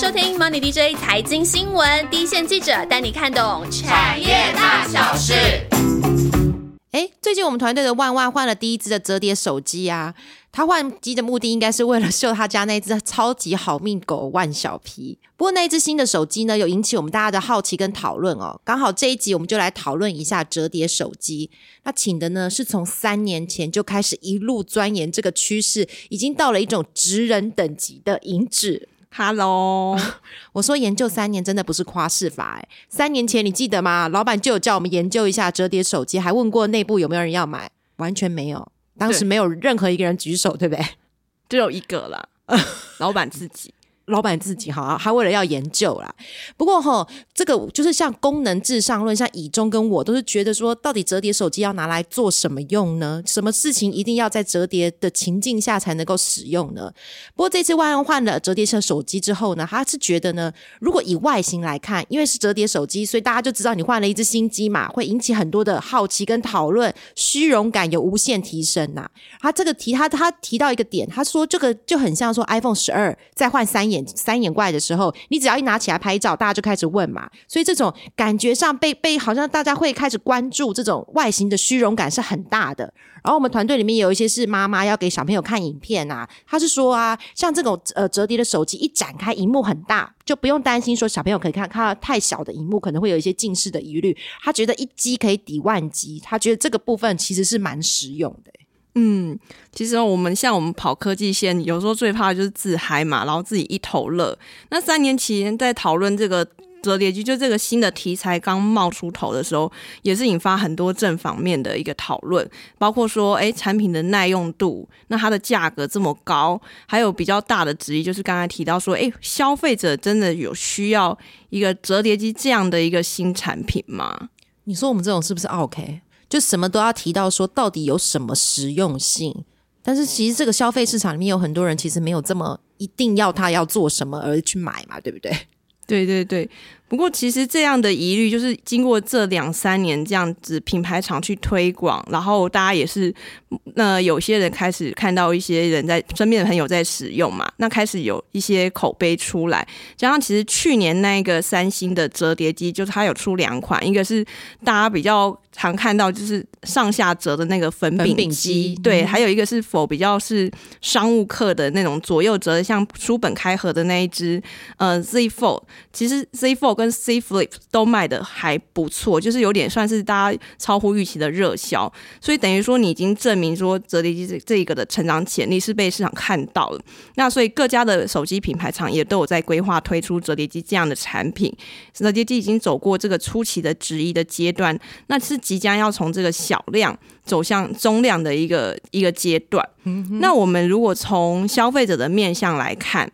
收听 Money DJ 财经新闻，第一线记者带你看懂产业大小事。哎，最近我们团队的万万换了第一只的折叠手机啊！他换机的目的应该是为了秀他家那只超级好命狗万小皮。不过那一只新的手机呢，有引起我们大家的好奇跟讨论哦。刚好这一集我们就来讨论一下折叠手机。那请的呢是从三年前就开始一路钻研这个趋势，已经到了一种职人等级的银指。Hello，我说研究三年真的不是夸饰法哎，三年前你记得吗？老板就有叫我们研究一下折叠手机，还问过内部有没有人要买，完全没有，当时没有任何一个人举手，对不对？只有一个啦，老板自己。老板自己哈，还为了要研究啦。不过哈，这个就是像功能至上论，像以中跟我都是觉得说，到底折叠手机要拿来做什么用呢？什么事情一定要在折叠的情境下才能够使用呢？不过这次万安换了折叠式手机之后呢，他是觉得呢，如果以外形来看，因为是折叠手机，所以大家就知道你换了一只新机嘛，会引起很多的好奇跟讨论，虚荣感有无限提升呐。他这个提他他提到一个点，他说这个就很像说 iPhone 十二再换三眼。三眼怪的时候，你只要一拿起来拍照，大家就开始问嘛。所以这种感觉上被被好像大家会开始关注这种外形的虚荣感是很大的。然后我们团队里面有一些是妈妈要给小朋友看影片啊，他是说啊，像这种呃折叠的手机一展开，荧幕很大，就不用担心说小朋友可以看看到太小的荧幕可能会有一些近视的疑虑。他觉得一机可以抵万机，他觉得这个部分其实是蛮实用的。嗯，其实我们像我们跑科技线，有时候最怕的就是自嗨嘛，然后自己一头热。那三年前在讨论这个折叠机，就这个新的题材刚冒出头的时候，也是引发很多正反面的一个讨论，包括说，哎，产品的耐用度，那它的价格这么高，还有比较大的质疑，就是刚才提到说，哎，消费者真的有需要一个折叠机这样的一个新产品吗？你说我们这种是不是 OK？就什么都要提到说，到底有什么实用性？但是其实这个消费市场里面有很多人其实没有这么一定要他要做什么而去买嘛，对不对？对对对。不过，其实这样的疑虑，就是经过这两三年这样子品牌厂去推广，然后大家也是，那有些人开始看到一些人在身边的朋友在使用嘛，那开始有一些口碑出来。加上其实去年那个三星的折叠机，就是它有出两款，一个是大家比较常看到，就是上下折的那个粉饼机，对，还有一个是否比较是商务客的那种左右折，像书本开合的那一只，呃，Z Fold。其实 Z Fold 跟 C Flip 都卖的还不错，就是有点算是大家超乎预期的热销，所以等于说你已经证明说折叠机这这一个的成长潜力是被市场看到了。那所以各家的手机品牌厂也都有在规划推出折叠机这样的产品。折叠机已经走过这个初期的质疑的阶段，那是即将要从这个小量走向中量的一个一个阶段。那我们如果从消费者的面向来看。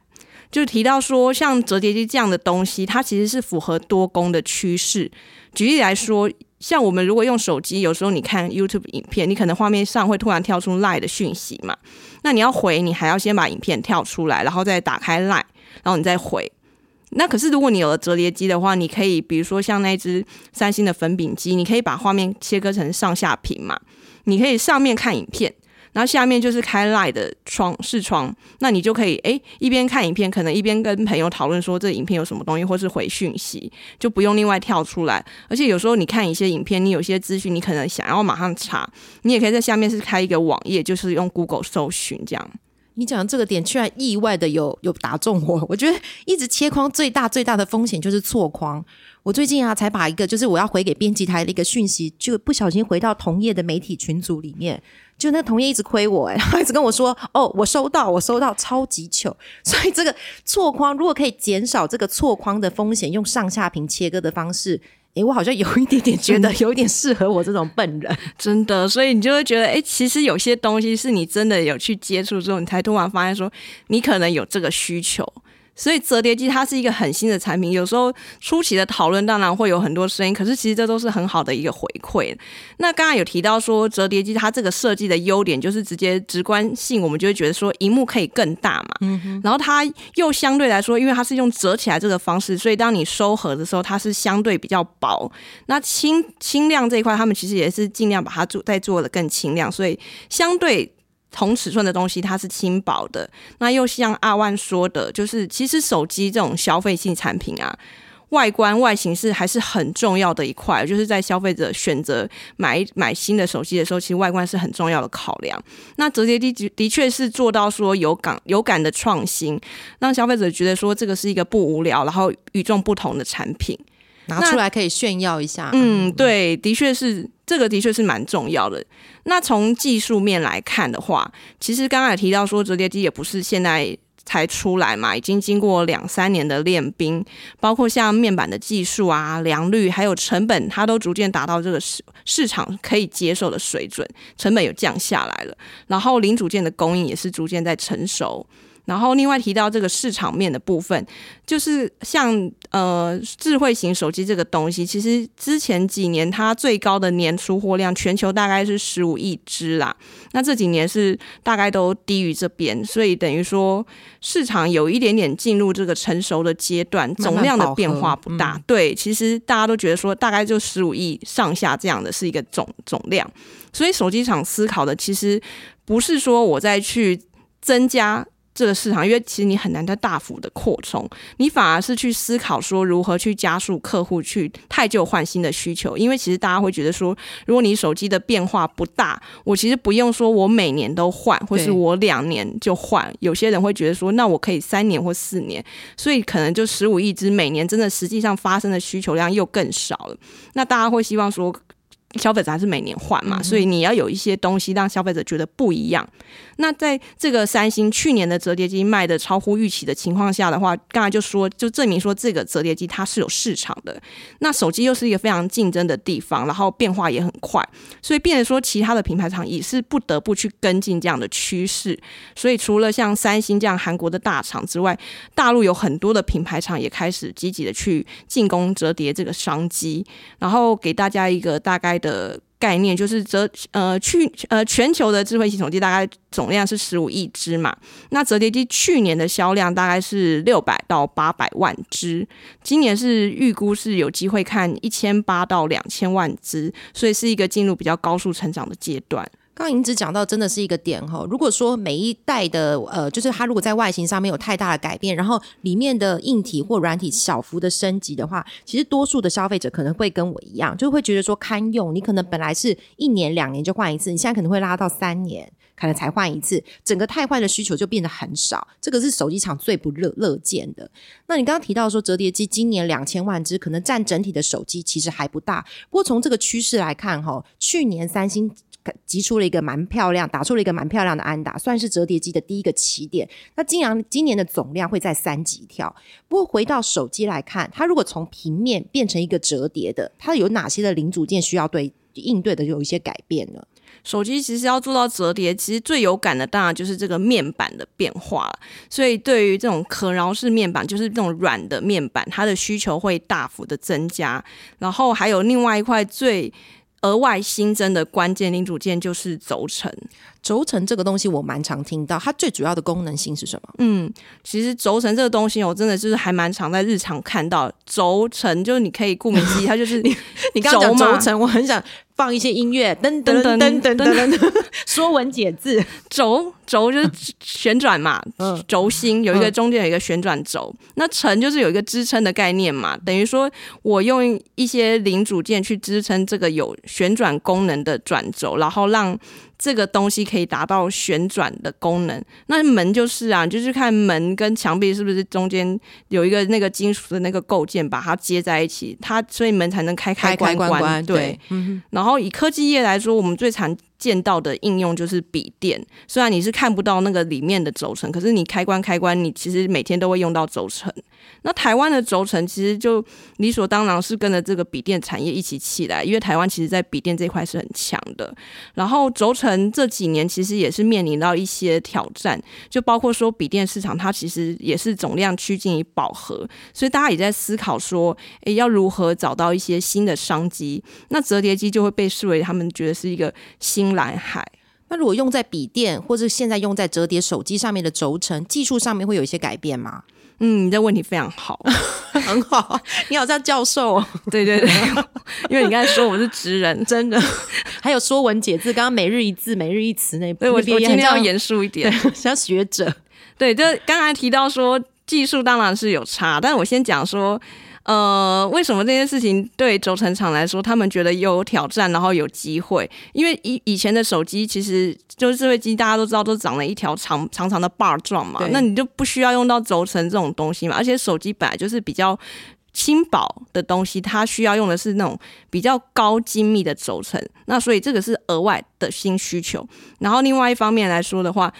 就提到说，像折叠机这样的东西，它其实是符合多功的趋势。举例来说，像我们如果用手机，有时候你看 YouTube 影片，你可能画面上会突然跳出 Line 的讯息嘛，那你要回，你还要先把影片跳出来，然后再打开 Line，然后你再回。那可是如果你有了折叠机的话，你可以比如说像那只三星的粉饼机，你可以把画面切割成上下屏嘛，你可以上面看影片。然后下面就是开 Live 的窗视窗，那你就可以哎一边看影片，可能一边跟朋友讨论说这影片有什么东西，或是回讯息，就不用另外跳出来。而且有时候你看一些影片，你有些资讯你可能想要马上查，你也可以在下面是开一个网页，就是用 Google 搜寻这样。你讲的这个点，居然意外的有有打中我。我觉得一直切框最大最大的风险就是错框。我最近啊才把一个就是我要回给编辑台的一个讯息，就不小心回到同业的媒体群组里面。就那同业一直亏我，哎，一直跟我说：“哦，我收到，我收到，超级糗。”所以这个错框如果可以减少这个错框的风险，用上下屏切割的方式，哎，我好像有一点点觉得有一点适合我这种笨人，真的。所以你就会觉得，哎，其实有些东西是你真的有去接触之后，你才突然发现说，你可能有这个需求。所以折叠机它是一个很新的产品，有时候初期的讨论当然会有很多声音，可是其实这都是很好的一个回馈。那刚刚有提到说折叠机它这个设计的优点就是直接直观性，我们就会觉得说荧幕可以更大嘛，嗯然后它又相对来说，因为它是用折起来这个方式，所以当你收合的时候，它是相对比较薄。那轻轻量这一块，他们其实也是尽量把它做再做的更轻量，所以相对。同尺寸的东西它是轻薄的。那又像阿万说的，就是其实手机这种消费性产品啊。外观外形是还是很重要的一块，就是在消费者选择买买新的手机的时候，其实外观是很重要的考量。那折叠机的的确是做到说有感有感的创新，让消费者觉得说这个是一个不无聊，然后与众不同的产品，拿出来可以炫耀一下。嗯，对，的确是这个的确是蛮重要的。那从技术面来看的话，其实刚刚也提到说折叠机也不是现在。才出来嘛，已经经过两三年的练兵，包括像面板的技术啊、良率还有成本，它都逐渐达到这个市市场可以接受的水准，成本有降下来了，然后零组件的供应也是逐渐在成熟。然后另外提到这个市场面的部分，就是像呃智慧型手机这个东西，其实之前几年它最高的年出货量全球大概是十五亿只啦，那这几年是大概都低于这边，所以等于说市场有一点点进入这个成熟的阶段，总量的变化不大。对，其实大家都觉得说大概就十五亿上下这样的是一个总总量，所以手机厂思考的其实不是说我再去增加。这个市场，因为其实你很难再大幅的扩充，你反而是去思考说如何去加速客户去太旧换新的需求。因为其实大家会觉得说，如果你手机的变化不大，我其实不用说我每年都换，或是我两年就换。有些人会觉得说，那我可以三年或四年，所以可能就十五亿只每年真的实际上发生的需求量又更少了。那大家会希望说。消费者还是每年换嘛，所以你要有一些东西让消费者觉得不一样。那在这个三星去年的折叠机卖的超乎预期的情况下的话，刚才就说就证明说这个折叠机它是有市场的。那手机又是一个非常竞争的地方，然后变化也很快，所以变得说其他的品牌厂也是不得不去跟进这样的趋势。所以除了像三星这样韩国的大厂之外，大陆有很多的品牌厂也开始积极的去进攻折叠这个商机，然后给大家一个大概。的概念就是折呃去呃全球的智慧型手机大概总量是十五亿只嘛，那折叠机去年的销量大概是六百到八百万只，今年是预估是有机会看一千八到两千万只，所以是一个进入比较高速成长的阶段。刚银子讲到，真的是一个点哈。如果说每一代的呃，就是它如果在外形上面有太大的改变，然后里面的硬体或软体小幅的升级的话，其实多数的消费者可能会跟我一样，就会觉得说堪用。你可能本来是一年两年就换一次，你现在可能会拉到三年，可能才换一次，整个太换的需求就变得很少。这个是手机厂最不乐乐见的。那你刚刚提到说折叠机今年两千万只，可能占整体的手机其实还不大。不过从这个趋势来看，哈，去年三星。集出了一个蛮漂亮，打出了一个蛮漂亮的安打，算是折叠机的第一个起点。那今年今年的总量会在三级跳。不过回到手机来看，它如果从平面变成一个折叠的，它有哪些的零组件需要对应对的有一些改变呢？手机其实要做到折叠，其实最有感的当然就是这个面板的变化了。所以对于这种可挠式面板，就是这种软的面板，它的需求会大幅的增加。然后还有另外一块最。额外新增的关键零组件就是轴承。轴承这个东西我蛮常听到，它最主要的功能性是什么？嗯，其实轴承这个东西，我真的就是还蛮常在日常看到。轴承就是你可以顾名思义，它就是 你你刚刚讲轴承，我很想放一些音乐，噔噔噔噔噔噔，说文解字。轴轴就是旋转嘛，轴心有一个中间有一个旋转轴。那承就是有一个支撑的概念嘛，等于说我用一些零组件去支撑这个有旋转功能的转轴，然后让。这个东西可以达到旋转的功能，那门就是啊，就是看门跟墙壁是不是中间有一个那个金属的那个构件把它接在一起，它所以门才能开开关关。对，然后以科技业来说，我们最常。见到的应用就是笔电，虽然你是看不到那个里面的轴承，可是你开关开关，你其实每天都会用到轴承。那台湾的轴承其实就理所当然是跟着这个笔电产业一起起来，因为台湾其实在笔电这块是很强的。然后轴承这几年其实也是面临到一些挑战，就包括说笔电市场它其实也是总量趋近于饱和，所以大家也在思考说，诶，要如何找到一些新的商机？那折叠机就会被视为他们觉得是一个新。蓝海，那如果用在笔电或者现在用在折叠手机上面的轴承技术上面会有一些改变吗？嗯，你这问题非常好。很好，你好像教授 哦。对对对，因为你刚才说我是职人，真的。还有《说文解字》，刚刚每日一字、每日一词那，对我我今天要严肃一点，像学者。对，就刚才提到说技术当然是有差，但是我先讲说。呃，为什么这件事情对轴承厂来说，他们觉得有挑战，然后有机会？因为以以前的手机，其实就是智慧机，大家都知道都长了一条长长长的把状嘛，那你就不需要用到轴承这种东西嘛。而且手机本来就是比较轻薄的东西，它需要用的是那种比较高精密的轴承，那所以这个是额外的新需求。然后另外一方面来说的话。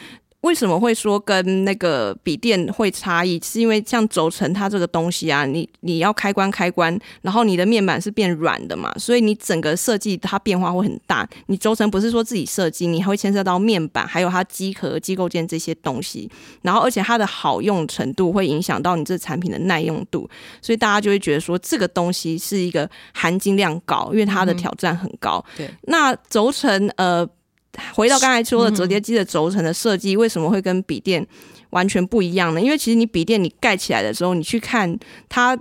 为什么会说跟那个笔电会差异？是因为像轴承它这个东西啊，你你要开关开关，然后你的面板是变软的嘛，所以你整个设计它变化会很大。你轴承不是说自己设计，你还会牵涉到面板，还有它机壳、机构件这些东西。然后而且它的好用程度会影响到你这产品的耐用度，所以大家就会觉得说这个东西是一个含金量高，因为它的挑战很高。对，那轴承呃。回到刚才说的折叠机的轴承的设计，为什么会跟笔电完全不一样呢？因为其实你笔电你盖起来的时候，你去看它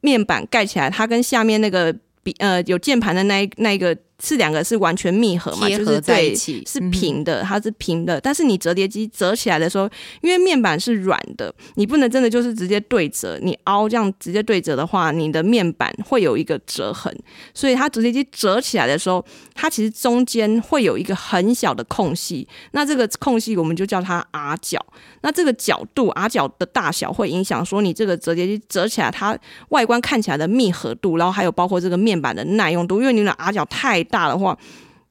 面板盖起来，它跟下面那个笔呃有键盘的那一那一个。是两个是完全密合嘛，就是在一起是平的，它是平的。但是你折叠机折起来的时候，因为面板是软的，你不能真的就是直接对折。你凹这样直接对折的话，你的面板会有一个折痕。所以它折叠机折起来的时候，它其实中间会有一个很小的空隙。那这个空隙我们就叫它 R 角。那这个角度 R 角的大小会影响说你这个折叠机折起来它外观看起来的密合度，然后还有包括这个面板的耐用度。因为你的 R 角太大的话，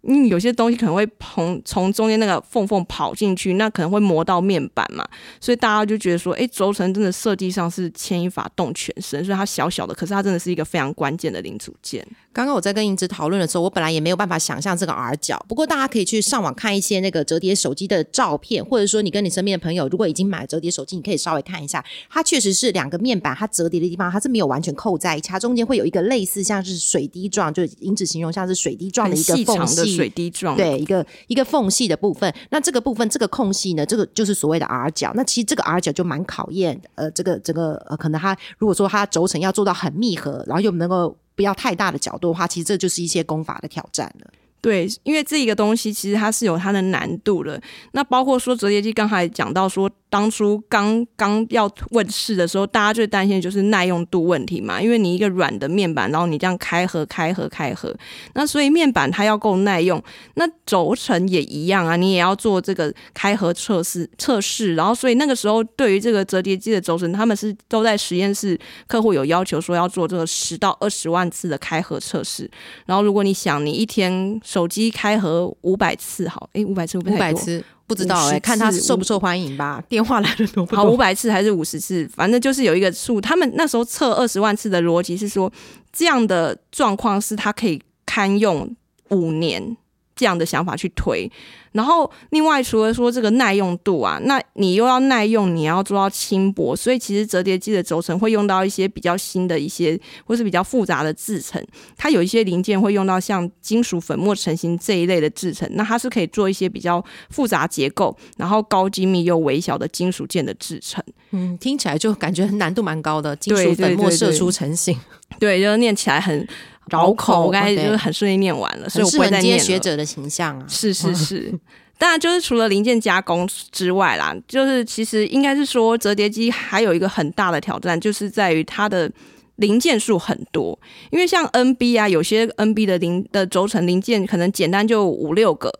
你有些东西可能会从从中间那个缝缝跑进去，那可能会磨到面板嘛，所以大家就觉得说，哎，轴承真的设计上是牵一发动全身，所以它小小的，可是它真的是一个非常关键的零组件。刚刚我在跟英子讨论的时候，我本来也没有办法想象这个 R 角。不过大家可以去上网看一些那个折叠手机的照片，或者说你跟你身边的朋友如果已经买折叠手机，你可以稍微看一下，它确实是两个面板，它折叠的地方它是没有完全扣在一起，它中间会有一个类似像是水滴状，就英子形容像是水滴状的一个缝隙，水滴状，对，一个一个缝隙的部分。那这个部分这个空隙呢，这个就是所谓的 R 角。那其实这个 R 角就蛮考验，呃，这个这个呃，可能它如果说它轴承要做到很密合，然后又能够。不要太大的角度的话，其实这就是一些功法的挑战了。对，因为这一个东西其实它是有它的难度的。那包括说折叠机，刚才讲到说。当初刚刚要问世的时候，大家最担心的就是耐用度问题嘛，因为你一个软的面板，然后你这样开合、开合、开合，那所以面板它要够耐用。那轴承也一样啊，你也要做这个开合测试测试。然后所以那个时候，对于这个折叠机的轴承，他们是都在实验室，客户有要求说要做这个十到二十万次的开合测试。然后如果你想你一天手机开合五百次，好，诶，五百次五百次。不知道哎，看他受不受欢迎吧。电话来了多不多？好，五百次还是五十次？反正就是有一个数。他们那时候测二十万次的逻辑是说，这样的状况是他可以堪用五年。这样的想法去推，然后另外除了说这个耐用度啊，那你又要耐用，你要做到轻薄，所以其实折叠机的轴承会用到一些比较新的一些或是比较复杂的制成，它有一些零件会用到像金属粉末成型这一类的制成，那它是可以做一些比较复杂结构，然后高精密又微小的金属件的制成。嗯，听起来就感觉难度蛮高的，金属粉末射出成型，对，就念起来很。绕口，我刚才就是很顺利念完了，所以我不会再念学者的形象啊，是是 是，当然就是除了零件加工之外啦，就是其实应该是说折叠机还有一个很大的挑战，就是在于它的零件数很多，因为像 NB 啊，有些 NB 的零的轴承零件可能简单就五六个，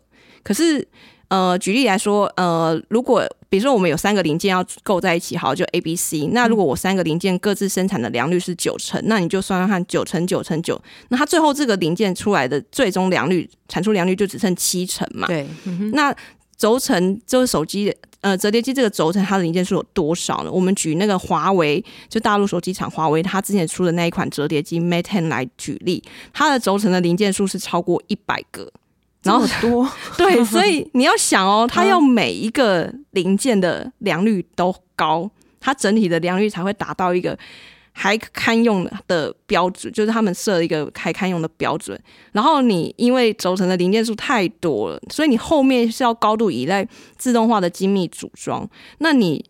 可是。呃，举例来说，呃，如果比如说我们有三个零件要构在一起，好，就 A、B、C。那如果我三个零件各自生产的良率是九成，那你就算算看，九成九成九，那它最后这个零件出来的最终良率产出良率就只剩七成嘛？对。那轴承就是手机呃折叠机这个轴承它的零件数有多少呢？我们举那个华为就大陆手机厂华为，它之前出的那一款折叠机 Mate Ten 来举例，它的轴承的零件数是超过一百个。然后多 对，所以你要想哦，它要每一个零件的良率都高，它整体的良率才会达到一个还堪用的标准，就是他们设一个还堪用的标准。然后你因为轴承的零件数太多了，所以你后面是要高度依赖自动化的精密组装，那你。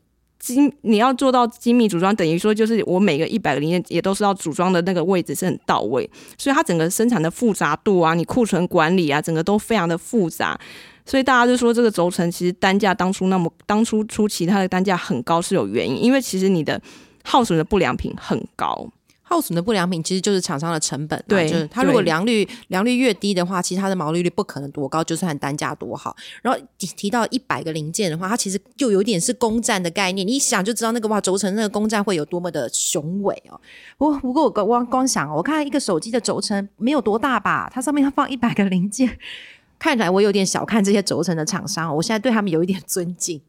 精你要做到精密组装，等于说就是我每个一百个零件也都是要组装的那个位置是很到位，所以它整个生产的复杂度啊，你库存管理啊，整个都非常的复杂。所以大家就说这个轴承其实单价当初那么当初初期它的单价很高是有原因，因为其实你的耗损的不良品很高。耗损的不良品其实就是厂商的成本，对，就是它如果良率良率越低的话，其实它的毛利率不可能多高，就算单价多好。然后提到一百个零件的话，它其实就有点是攻占的概念，你一想就知道那个哇轴承那个攻占会有多么的雄伟哦。不过不过我光光想，我看一个手机的轴承没有多大吧，它上面要放一百个零件，看起来我有点小看这些轴承的厂商，我现在对他们有一点尊敬。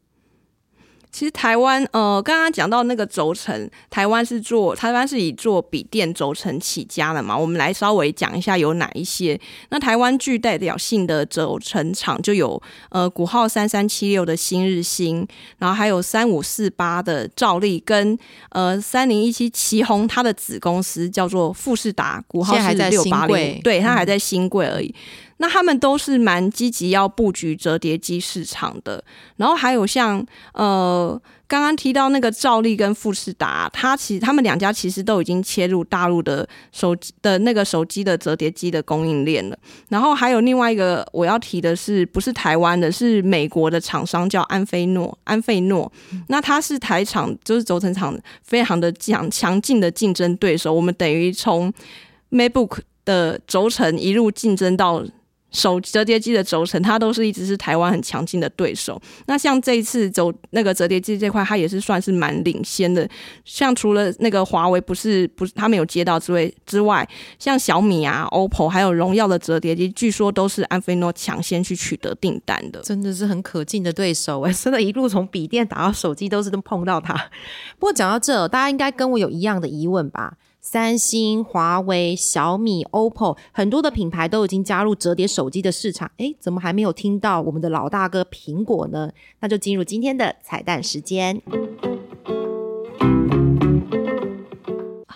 其实台湾，呃，刚刚讲到那个轴承，台湾是做台湾是以做笔电轴承起家的嘛。我们来稍微讲一下有哪一些。那台湾具代表性的轴承厂就有，呃，股号三三七六的新日新，然后还有三五四八的兆力，跟呃三零一七旗宏，它的子公司叫做富士达，股号是六八零，对，它还在新贵而已。那他们都是蛮积极要布局折叠机市场的，然后还有像呃刚刚提到那个兆利跟富士达，它其实他们两家其实都已经切入大陆的手机的那个手机的折叠机的供应链了。然后还有另外一个我要提的是，不是台湾的，是美国的厂商叫安菲诺，安菲诺。那它是台厂，就是轴承厂非常的强强劲的竞争对手。我们等于从 MacBook 的轴承一路竞争到。手折叠机的轴承，它都是一直是台湾很强劲的对手。那像这一次走那个折叠机这块，它也是算是蛮领先的。像除了那个华为不是不是他没有接到之外之外，像小米啊、OPPO 还有荣耀的折叠机，据说都是安菲诺抢先去取得订单的，真的是很可敬的对手哎！真的，一路从笔电打到手机都是都碰到它。不过讲到这，大家应该跟我有一样的疑问吧？三星、华为、小米、OPPO 很多的品牌都已经加入折叠手机的市场，诶，怎么还没有听到我们的老大哥苹果呢？那就进入今天的彩蛋时间。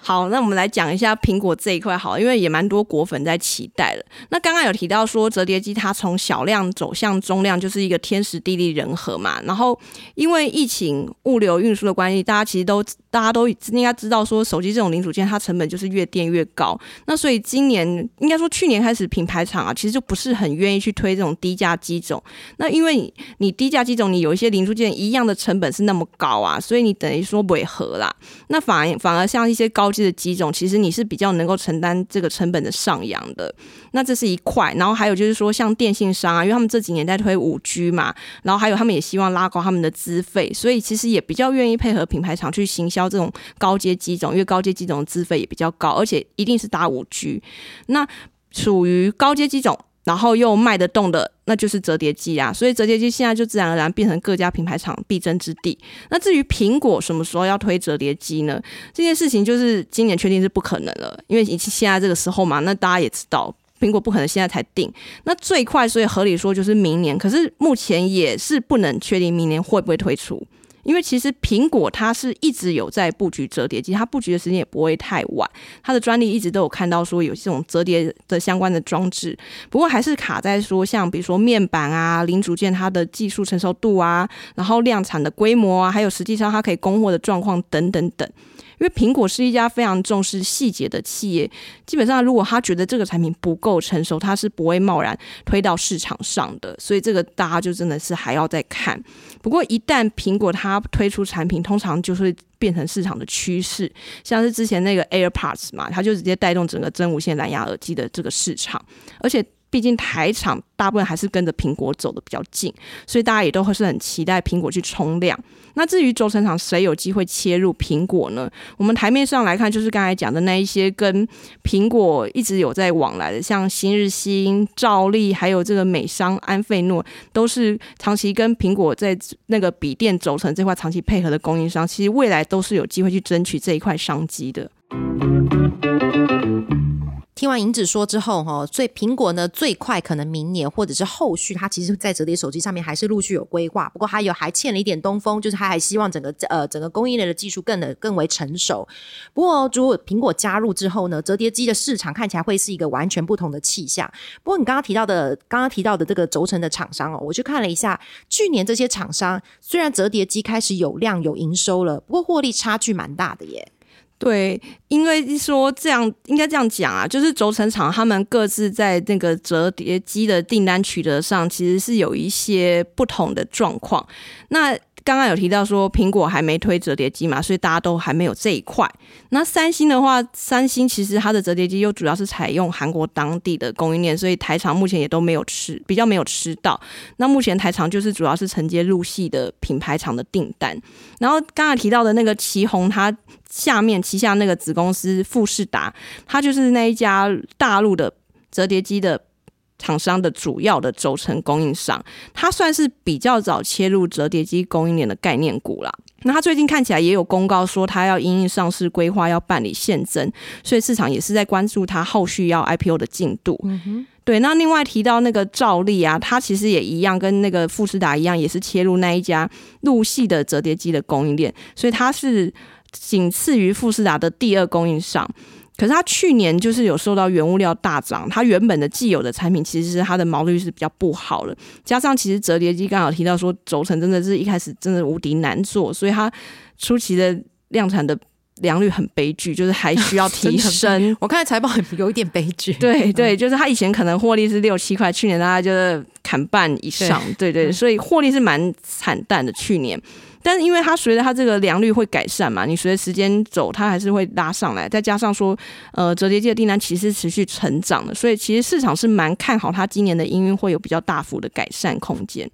好，那我们来讲一下苹果这一块，好，因为也蛮多果粉在期待了。那刚刚有提到说，折叠机它从小量走向中量，就是一个天时地利人和嘛。然后因为疫情物流运输的关系，大家其实都大家都应该知道说，手机这种零组件它成本就是越垫越高。那所以今年应该说去年开始，品牌厂啊其实就不是很愿意去推这种低价机种。那因为你低价机种，你有一些零组件一样的成本是那么高啊，所以你等于说违和啦。那反而反而像一些高级的机种其实你是比较能够承担这个成本的上扬的，那这是一块。然后还有就是说，像电信商啊，因为他们这几年在推五 G 嘛，然后还有他们也希望拉高他们的资费，所以其实也比较愿意配合品牌厂去行销要这种高阶机种，因为高阶机种的资费也比较高，而且一定是打五 G。那属于高阶机种。然后又卖得动的，那就是折叠机啊，所以折叠机现在就自然而然变成各家品牌厂必争之地。那至于苹果什么时候要推折叠机呢？这件事情就是今年确定是不可能了，因为现在这个时候嘛，那大家也知道，苹果不可能现在才定。那最快，所以合理说就是明年，可是目前也是不能确定明年会不会推出。因为其实苹果它是一直有在布局折叠机，它布局的时间也不会太晚，它的专利一直都有看到说有这种折叠的相关的装置，不过还是卡在说像比如说面板啊、零组件它的技术成熟度啊，然后量产的规模啊，还有实际上它可以供货的状况等等等。因为苹果是一家非常重视细节的企业，基本上如果他觉得这个产品不够成熟，他是不会贸然推到市场上的。所以这个大家就真的是还要再看。不过一旦苹果它推出产品，通常就会变成市场的趋势，像是之前那个 AirPods 嘛，它就直接带动整个真无线蓝牙耳机的这个市场，而且。毕竟台厂大部分还是跟着苹果走的比较近，所以大家也都会是很期待苹果去冲量。那至于轴承厂谁有机会切入苹果呢？我们台面上来看，就是刚才讲的那一些跟苹果一直有在往来的，像新日新、兆利，还有这个美商安费诺，都是长期跟苹果在那个笔电轴承这块长期配合的供应商。其实未来都是有机会去争取这一块商机的。听完银子说之后，哈，所以苹果呢最快可能明年或者是后续，它其实在折叠手机上面还是陆续有规划。不过它有还欠了一点东风，就是它还希望整个呃整个供应链的技术更的更为成熟。不过如果苹果加入之后呢，折叠机的市场看起来会是一个完全不同的气象。不过你刚刚提到的刚刚提到的这个轴承的厂商哦，我去看了一下，去年这些厂商虽然折叠机开始有量有营收了，不过获利差距蛮大的耶。对，因为说这样应该这样讲啊，就是轴承厂他们各自在那个折叠机的订单取得上，其实是有一些不同的状况。那刚刚有提到说苹果还没推折叠机嘛，所以大家都还没有这一块。那三星的话，三星其实它的折叠机又主要是采用韩国当地的供应链，所以台厂目前也都没有吃，比较没有吃到。那目前台厂就是主要是承接入系的品牌厂的订单。然后刚才提到的那个旗宏，它下面旗下那个子公司富士达，它就是那一家大陆的折叠机的。厂商的主要的轴承供应商，它算是比较早切入折叠机供应链的概念股啦。那它最近看起来也有公告说，它要因应上市规划要办理现增，所以市场也是在关注它后续要 IPO 的进度。对，那另外提到那个兆利啊，它其实也一样，跟那个富士达一样，也是切入那一家陆系的折叠机的供应链，所以它是仅次于富士达的第二供应商。可是它去年就是有受到原物料大涨，它原本的既有的产品其实是它的毛利率是比较不好的，加上其实折叠机刚好提到说轴承真的是一开始真的无敌难做，所以它初期的量产的良率很悲剧，就是还需要提升。我看财报有一点悲剧，对对，就是它以前可能获利是六七块，去年大概就是砍半以上，对对，所以获利是蛮惨淡的去年。但是因为它随着它这个良率会改善嘛，你随着时间走，它还是会拉上来。再加上说，呃，折叠机的订单其实持续成长的，所以其实市场是蛮看好它今年的营运会有比较大幅的改善空间。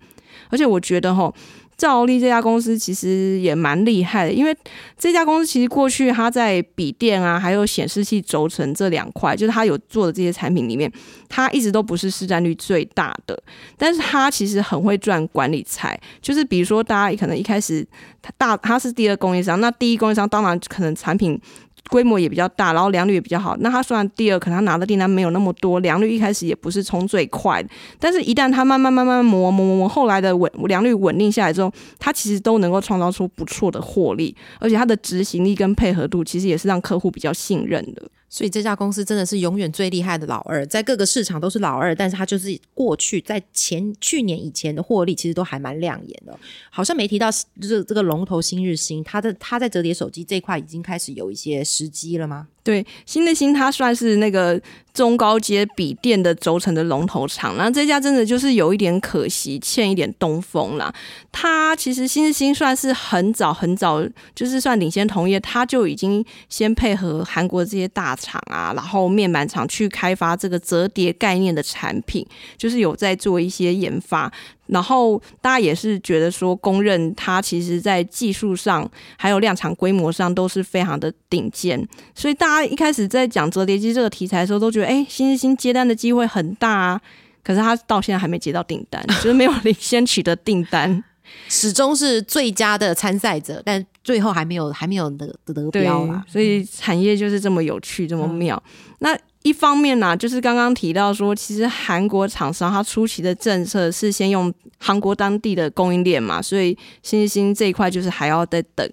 而且我觉得哈。兆力这家公司其实也蛮厉害的，因为这家公司其实过去它在笔电啊，还有显示器轴承这两块，就是它有做的这些产品里面，它一直都不是市占率最大的。但是它其实很会赚管理财，就是比如说大家可能一开始它大它是第二供应商，那第一供应商当然可能产品。规模也比较大，然后良率也比较好。那他虽然第二，可能他拿的订单没有那么多，良率一开始也不是冲最快的。但是，一旦他慢慢慢慢磨磨磨磨，后来的稳良率稳定下来之后，他其实都能够创造出不错的获利，而且他的执行力跟配合度，其实也是让客户比较信任的。所以这家公司真的是永远最厉害的老二，在各个市场都是老二，但是他就是过去在前去年以前的获利其实都还蛮亮眼的，好像没提到就是这个龙头新日新，它的它在折叠手机这块已经开始有一些时机了吗？对，新的新它算是那个中高阶笔电的轴承的龙头厂，那这家真的就是有一点可惜，欠一点东风啦。它其实新日新算是很早很早，就是算领先同业，它就已经先配合韩国这些大厂啊，然后面板厂去开发这个折叠概念的产品，就是有在做一些研发。然后大家也是觉得说，公认它其实在技术上还有量产规模上都是非常的顶尖，所以大家一开始在讲折叠机这个题材的时候，都觉得哎，新日新接单的机会很大啊。可是它到现在还没接到订单，就是没有领先取得订单，始终是最佳的参赛者，但最后还没有还没有得得标啦。所以产业就是这么有趣，这么妙。那。一方面呢，就是刚刚提到说，其实韩国厂商它初期的政策是先用韩国当地的供应链嘛，所以新兴这一块就是还要再等。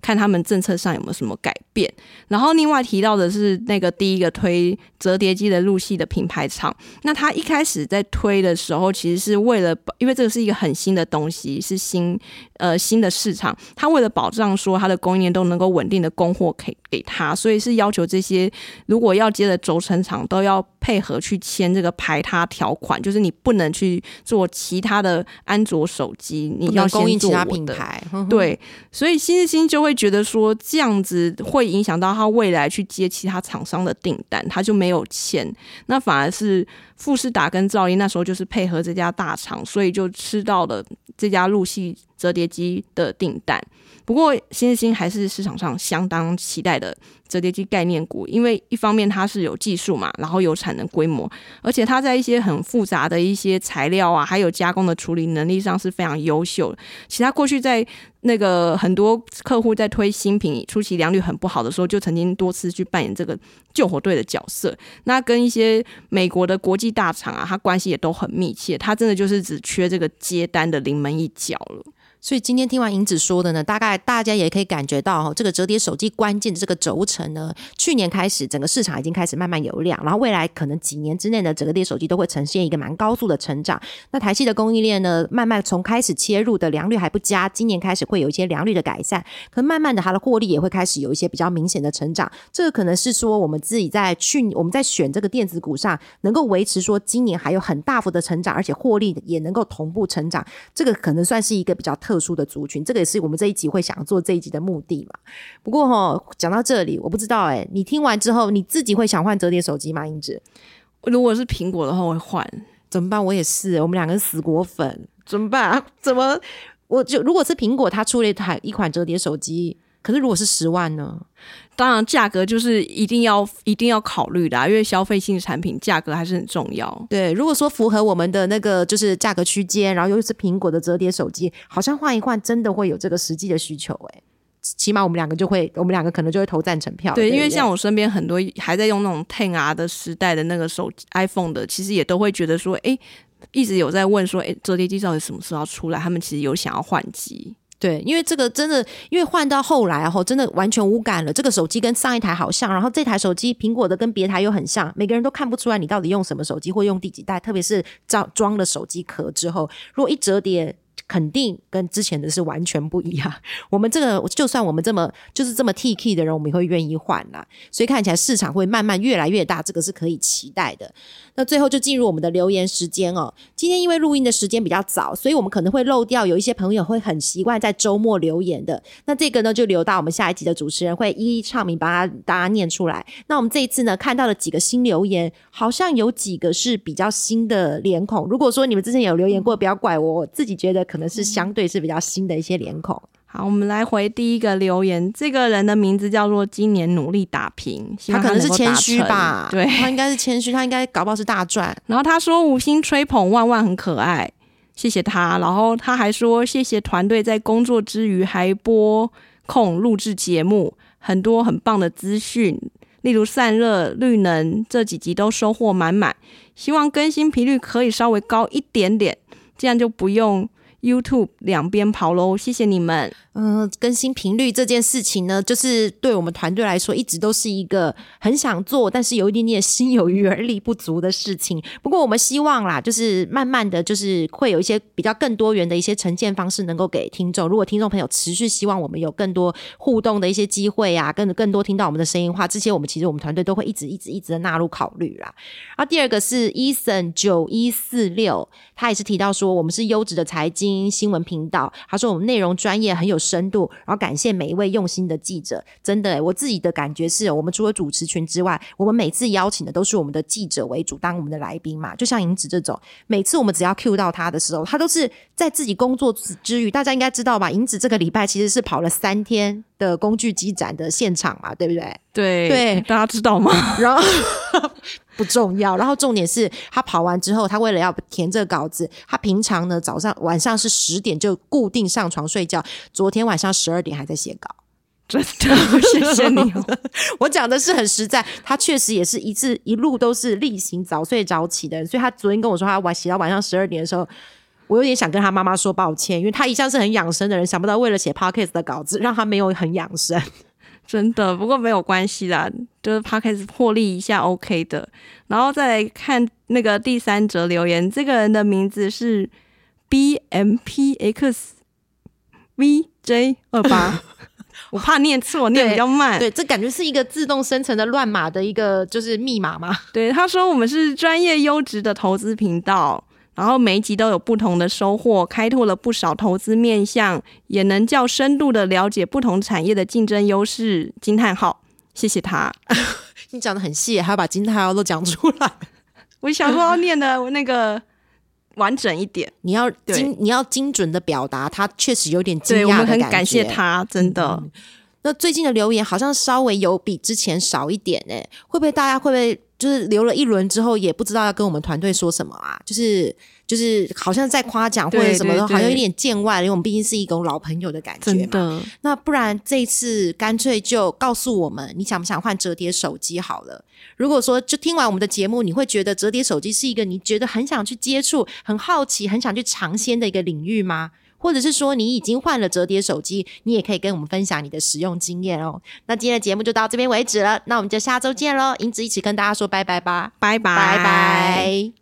看他们政策上有没有什么改变，然后另外提到的是那个第一个推折叠机的入戏的品牌厂，那他一开始在推的时候，其实是为了，因为这个是一个很新的东西，是新呃新的市场，他为了保障说他的供应链都能够稳定的供货给给他，所以是要求这些如果要接的轴承厂都要配合去签这个排他条款，就是你不能去做其他的安卓手机，你要供应其他品牌，对，所以新日新就。会觉得说这样子会影响到他未来去接其他厂商的订单，他就没有签。那反而是富士达跟兆音那时候就是配合这家大厂，所以就吃到了这家陆系折叠机的订单。不过新日新还是市场上相当期待的。折叠机概念股，因为一方面它是有技术嘛，然后有产能规模，而且它在一些很复杂的一些材料啊，还有加工的处理能力上是非常优秀的。其他过去在那个很多客户在推新品出其良率很不好的时候，就曾经多次去扮演这个救火队的角色。那跟一些美国的国际大厂啊，他关系也都很密切。他真的就是只缺这个接单的临门一脚了。所以今天听完银子说的呢，大概大家也可以感觉到，这个折叠手机关键的这个轴承呢，去年开始整个市场已经开始慢慢有量，然后未来可能几年之内呢折叠手机都会呈现一个蛮高速的成长。那台系的供应链呢，慢慢从开始切入的良率还不佳，今年开始会有一些良率的改善，可慢慢的它的获利也会开始有一些比较明显的成长。这个可能是说我们自己在去我们在选这个电子股上能够维持说今年还有很大幅的成长，而且获利也能够同步成长，这个可能算是一个比较特。特殊的族群，这个也是我们这一集会想做这一集的目的嘛。不过哈，讲到这里，我不知道哎，你听完之后，你自己会想换折叠手机吗？英子，如果是苹果的话，我会换，怎么办？我也是，我们两个死果粉，怎么办？怎么？我就如果是苹果，它出了一台一款折叠手机。可是，如果是十万呢？当然，价格就是一定要一定要考虑的，因为消费性产品价格还是很重要。对，如果说符合我们的那个就是价格区间，然后又是苹果的折叠手机，好像换一换真的会有这个实际的需求。哎，起码我们两个就会，我们两个可能就会投赞成票。对，因为像我身边很多还在用那种 Ten R 的时代的那个手机 iPhone 的，其实也都会觉得说，哎，一直有在问说，哎，折叠机到底什么时候要出来？他们其实有想要换机。对，因为这个真的，因为换到后来后，真的完全无感了。这个手机跟上一台好像，然后这台手机苹果的跟别台又很像，每个人都看不出来你到底用什么手机或用第几代。特别是装装了手机壳之后，如果一折叠。肯定跟之前的是完全不一样。我们这个就算我们这么就是这么 T K 的人，我们也会愿意换啦。所以看起来市场会慢慢越来越大，这个是可以期待的。那最后就进入我们的留言时间哦。今天因为录音的时间比较早，所以我们可能会漏掉有一些朋友会很习惯在周末留言的。那这个呢，就留到我们下一集的主持人会一一唱名，把它大家念出来。那我们这一次呢，看到了几个新留言，好像有几个是比较新的脸孔。如果说你们之前有留言过，不要怪我，我自己觉得。可能是相对是比较新的一些脸孔。好，我们来回第一个留言，这个人的名字叫做今年努力打拼，他可能是谦虚吧？对，他应 该是谦虚，他应该搞不好是大赚。然后他说五星吹捧万万很可爱，谢谢他。然后他还说谢谢团队在工作之余还播控录制节目，很多很棒的资讯，例如散热、绿能这几集都收获满满，希望更新频率可以稍微高一点点。这样就不用 YouTube 两边跑喽，谢谢你们。嗯，更新频率这件事情呢，就是对我们团队来说，一直都是一个很想做，但是有一点点心有余而力不足的事情。不过我们希望啦，就是慢慢的就是会有一些比较更多元的一些呈现方式，能够给听众。如果听众朋友持续希望我们有更多互动的一些机会啊，更更多听到我们的声音话，这些我们其实我们团队都会一直一直一直的纳入考虑啦。然后第二个是 Eason 九一四六，他也是提到说，我们是优质的财经新闻频道，他说我们内容专业，很有。深度，然后感谢每一位用心的记者，真的，我自己的感觉是我们除了主持群之外，我们每次邀请的都是我们的记者为主当我们的来宾嘛。就像银子这种，每次我们只要 Q 到他的时候，他都是在自己工作之余，大家应该知道吧？银子这个礼拜其实是跑了三天的工具机展的现场嘛，对不对？对对，大家知道吗？然后。不重要，然后重点是他跑完之后，他为了要填这个稿子，他平常呢早上晚上是十点就固定上床睡觉，昨天晚上十二点还在写稿，真的谢谢你。我讲的是很实在，他确实也是一次一路都是例行早睡早起的人，所以他昨天跟我说他晚写到晚上十二点的时候，我有点想跟他妈妈说抱歉，因为他一向是很养生的人，想不到为了写 podcast 的稿子，让他没有很养生。真的，不过没有关系啦，就是 p 开始获利一下 OK 的。然后再来看那个第三则留言，这个人的名字是 BMPXVJ 二八，我怕念错，念比较慢。对，这感觉是一个自动生成的乱码的一个就是密码嘛？对，他说我们是专业优质的投资频道。然后每一集都有不同的收获，开拓了不少投资面向，也能较深度的了解不同产业的竞争优势。惊叹号，谢谢他，你讲的很细，还要把惊叹号都讲出来。我想说要念的那个完整一点，你要精，你要精准的表达，他确实有点惊讶的感觉。很感谢他，真的。那最近的留言好像稍微有比之前少一点，哎，会不会大家会不会？就是留了一轮之后，也不知道要跟我们团队说什么啊，就是就是好像在夸奖或者什么的，好像有点见外了，因为我们毕竟是一种老朋友的感觉嘛。那不然这一次干脆就告诉我们，你想不想换折叠手机好了？如果说就听完我们的节目，你会觉得折叠手机是一个你觉得很想去接触、很好奇、很想去尝鲜的一个领域吗？或者是说你已经换了折叠手机，你也可以跟我们分享你的使用经验哦。那今天的节目就到这边为止了，那我们就下周见喽！银子一起跟大家说拜拜吧，拜拜拜拜